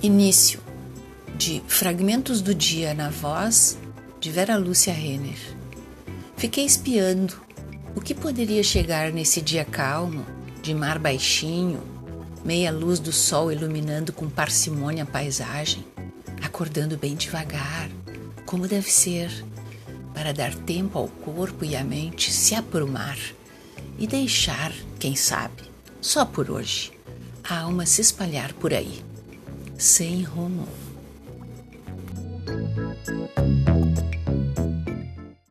Início de Fragmentos do Dia na voz de Vera Lúcia Renner. Fiquei espiando o que poderia chegar nesse dia calmo, de mar baixinho, meia luz do sol iluminando com parcimônia a paisagem, acordando bem devagar, como deve ser, para dar tempo ao corpo e à mente se aprumar e deixar, quem sabe, só por hoje, a alma se espalhar por aí, sem rumo.